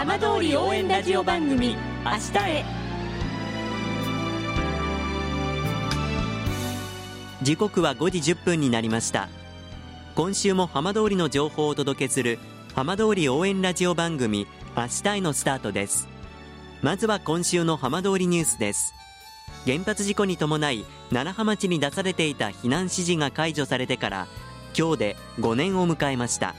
浜通り応援ラジオ番組「明日へ」時刻は5時1分になりました。今週も浜通りの情報をお届けする浜通り応援ラジオ番組明日へのスタートです。まずは今週の浜通りニュースです。原発事故に伴い楢葉町に出されていた避難指示が解除されてから今日で5年を迎えました。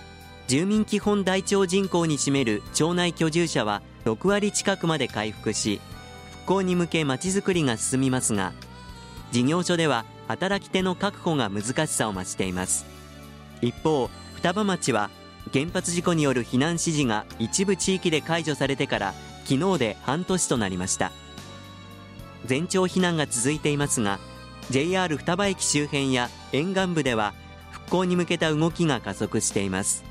住民基本台帳人口に占める町内居住者は6割近くまで回復し復興に向けまちづくりが進みますが事業所では働き手の確保が難しさを増しています。一方双葉町は原発事故による避難指示が一部地域で解除されてから昨日で半年となりました。全町避難が続いていますが JR 双葉駅周辺や沿岸部では復興に向けた動きが加速しています。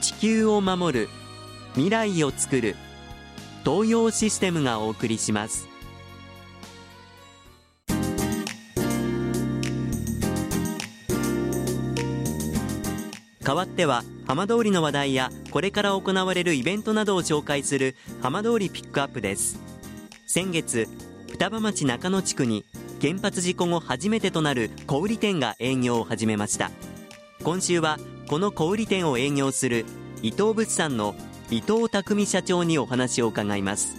地球を守る未来をつくる東洋システムがお送りします。代わっては浜通りの話題やこれから行われるイベントなどを紹介する浜通りピックアップです。先月双葉町中野地区に原発事故後初めてとなる小売店が営業を始めました。今週はこの小売店を営業する伊藤物産の伊藤匠社長にお話を伺います。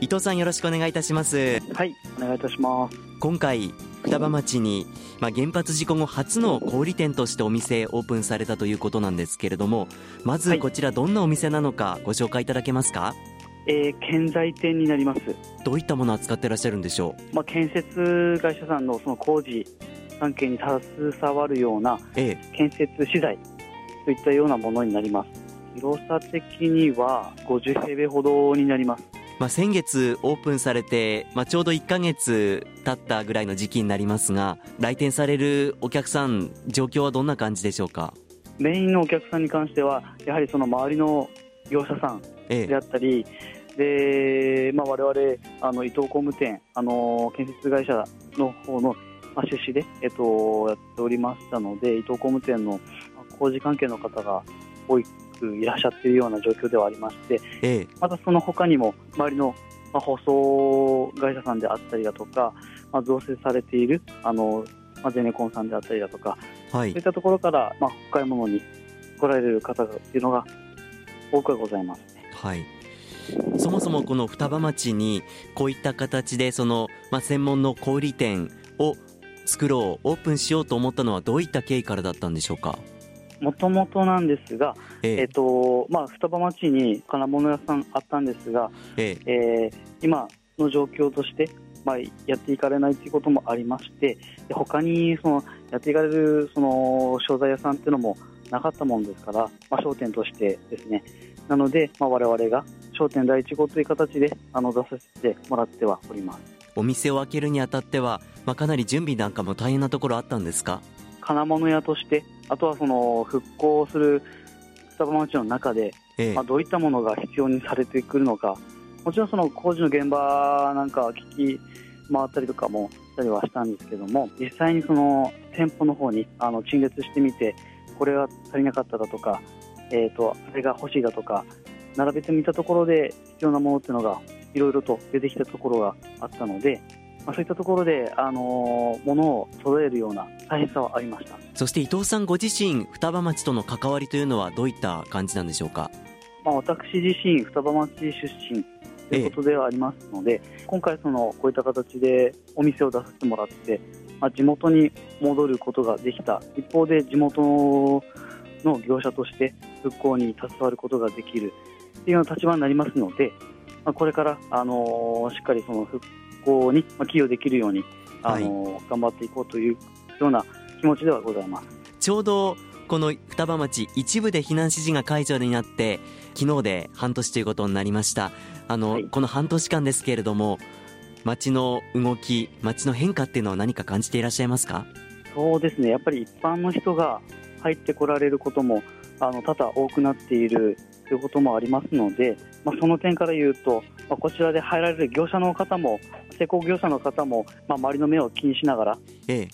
伊藤さんよろしくお願いいたします。はいお願いいたします。今回双葉町に、まあ、原発事故後初の小売店としてお店オープンされたということなんですけれどもまずこちらどんなお店なのかご紹介いただけますか、えー、建材店になります。どういったものを扱ってらっしゃるんでしょう、まあ、建設会社さんのその工事関係に携わるような建設資材といったようなものになります。広さ的には50平米ほどになります。まあ、先月オープンされて、まあ、ちょうど1か月経ったぐらいの時期になりますが来店されるお客さん状況はどんな感じでしょうか？メインのお客さんに関してはやはりその周りの業者さんであったり、ええ、でまあ、我々あの伊藤工務店あの建設会社の方の、まあ、出資で、えっと、やっておりましたので伊藤工務店の工事関係の方が多いくいらっしゃっているような状況ではありまして、ええ、またその他にも周りの、まあ、放送会社さんであったりだとか、まあ、造成されているあの、まあ、ゼネコンさんであったりだとか、はい、そういったところから、まあ、お買い物に来られる方っていうのが多くはございます、ね、はい。そもそもこの双葉町にこういった形でその、まあ、専門の小売店を作ろうオープンしようと思ったのはどういった経緯からだったんでしょうか？もともとなんですが、ええ。えー、とまあ、双葉町に金物屋さんあったんですが、ええ。えー、今の状況として、まあ、やっていかれないということもありましてで他にそのやっていかれるその商材屋さんっていうのもなかったものですから、まあ、商店としてですね。なので、まあ、我々が商店第一号という形であの出させてもらってはおります。お店を開けるにあたっては、まあ、かなり準備なんかも大変なところあったんですか？金物屋としてあとはその復興する双葉町の中で、ええ、まあ、どういったものが必要にされてくるのか。もちろんその工事の現場なんか聞き回ったりとかもしたりはしたんですけども実際にその店舗の方にあの陳列してみてこれが足りなかっただとか、えーと、あれが欲しいだとか並べてみたところで必要なものっていうのがいろいろと出てきたところがあったのでまあ、そういったところで、あのー、ものを揃えるような大変さはありました。そして伊藤さんご自身双葉町との関わりというのはどういった感じなんでしょうか、まあ、私自身双葉町出身ということではありますので、ええ、今回そのこういった形でお店を出させてもらって、まあ、地元に戻ることができた。一方で地元の業者として復興に携わることができる。というような立場になりますので、まあ、これから、あのー、しっかりその復興に寄与できるようにあの、はい、頑張っていこうというような気持ちではございます。ちょうどこの双葉町一部で避難指示が解除になって昨日で半年ということになりました。あの、はい、この半年間ですけれども街の動き街の変化っていうのは何か感じていらっしゃいますか？そうですね。やっぱり一般の人が入ってこられることもあの多々多くなっているということもありますので、まあ、その点から言うと、まあ、こちらで入られる業者の方も施工業者の方も、まあ、周りの目を気にしながら、ええ、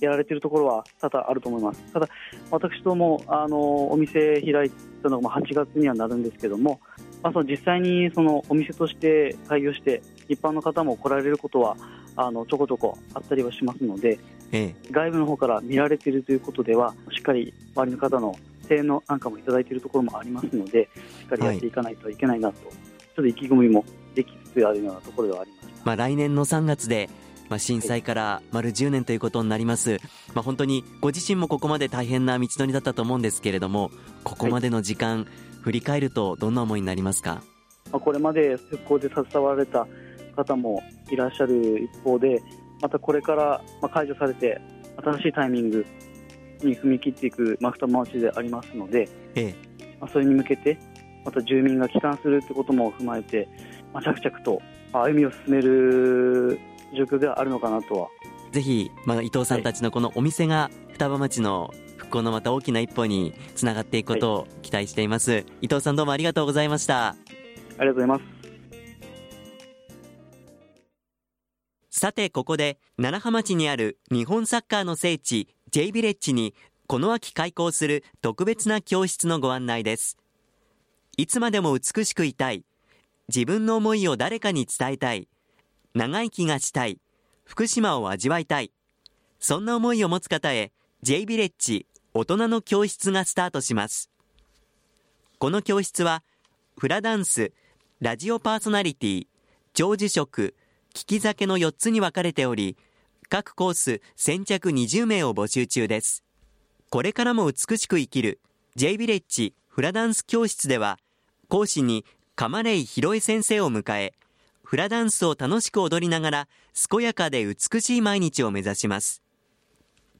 やられているところは多々あると思います。ただ私どもあのお店開いたのが8月にはなるんですけども、まあ、その実際にそのお店として開業して一般の方も来られることはあのちょこちょこあったりはしますので、ええ、外部の方から見られているということではしっかり周りの方の声援のなんかもいただいているところもありますのでしっかりやっていかないといけないなと、はい、ちょっと意気込みもできつつあるようなところではあります。まあ、来年の3月でまあ、震災から丸10年ということになります、まあ、本当にご自身もここまで大変な道のりだったと思うんですけれどもここまでの時間、はい、振り返るとどんな思いになりますか、まあ、これまで復興で携わられた方もいらっしゃる一方でまたこれから解除されて新しいタイミングに踏み切っていくマフタマーチでありますので、ええ。まあ、それに向けてまた住民が帰還するということも踏まえて、まあ、着々と歩みを進める状況ではあるのかなとは。ぜひ、まあ、伊藤さんたちのこのお店が双葉町の復興のまた大きな一歩につながっていくことを期待しています、はい、伊藤さんどうもありがとうございました。ありがとうございます。さてここで楢葉町にある日本サッカーの聖地 J ビレッジにこの秋開校する特別な教室のご案内ですいつまでも美しくいたい。自分の思いを誰かに伝えたい。長生きがしたい。福島を味わいたい。そんな思いを持つ方へ J ビレッジ大人の教室がスタートします。この教室はフラダンスラジオパーソナリティ長寿食聞き酒の4つに分かれており各コース先着20名を募集中です。これからも美しく生きる J ビレッジフラダンス教室では講師に鎌レイ博恵先生を迎えフラダンスを楽しく踊りながら健やかで美しい毎日を目指します。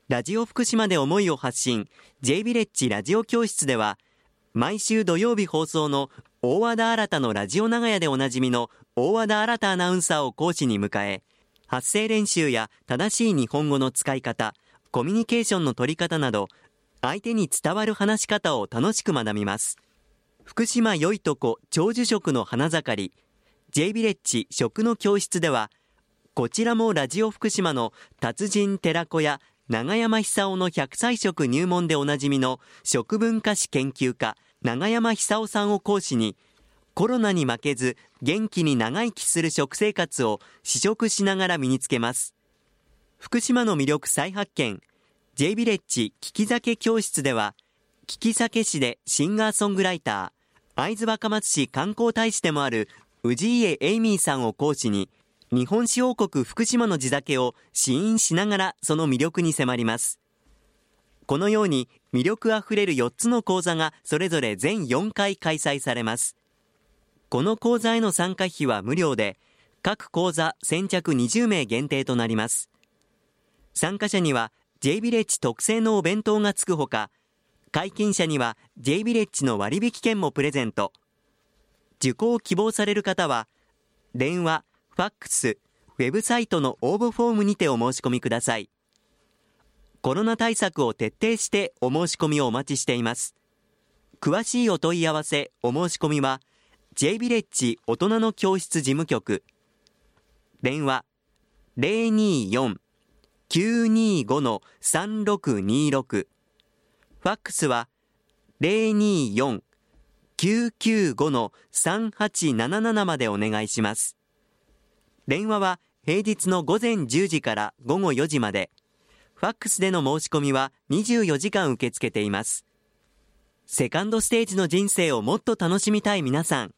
ラジオ福島で思いを発信 J ビレッジラジオ教室では毎週土曜日放送の大和田新のラジオ長屋でおなじみの大和田新アナウンサーを講師に迎え発声練習や正しい日本語の使い方コミュニケーションの取り方など相手に伝わる話し方を楽しく学びます。福島よいとこ長寿食の花盛り J ビレッジ食の教室ではこちらもラジオ福島の達人寺子屋長山久夫の百歳食入門でおなじみの食文化史研究家長山久夫さんを講師にコロナに負けず元気に長生きする食生活を試食しながら身につけます。福島の魅力再発見 J ビレッジ聞き酒教室ではき酒師でシンガーソングライター会津若松市観光大使でもある氏家エイミーさんを講師に日本史王国福島の地酒を試飲しながらその魅力に迫ります。このように魅力あふれる4つの講座がそれぞれ全4回開催されます。この講座への参加費は無料で各講座先着20名限定となります。参加者には J ビレッジ特製のお弁当がつくほか解禁者には J ビレッジの割引券もプレゼント。受講を希望される方は電話、ファックス、ウェブサイトの応募フォームにてお申し込みください。コロナ対策を徹底してお申し込みをお待ちしています。詳しいお問い合わせお申し込みは J ビレッジ大人の教室事務局。電話024-925-3626ファックスは024 995-3877までお願いします。電話は平日の午前10時から午後4時まで、ファックスでの申し込みは24時間受け付けています。セカンドステージの人生をもっと楽しみたい皆さん、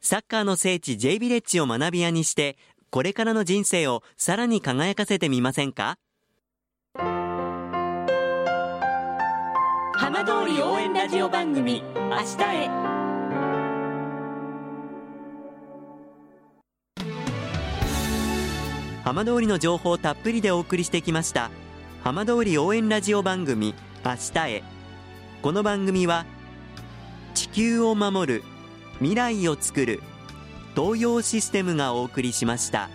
サッカーの聖地 J ビレッジを学び屋にして、これからの人生をさらに輝かせてみませんか？浜通り応援ラジオ番組「明日へ」浜通りの情報たっぷりでお送りしてきました浜通り応援ラジオ番組「明日へ」この番組は地球を守る未来をつくる東洋システムがお送りしました。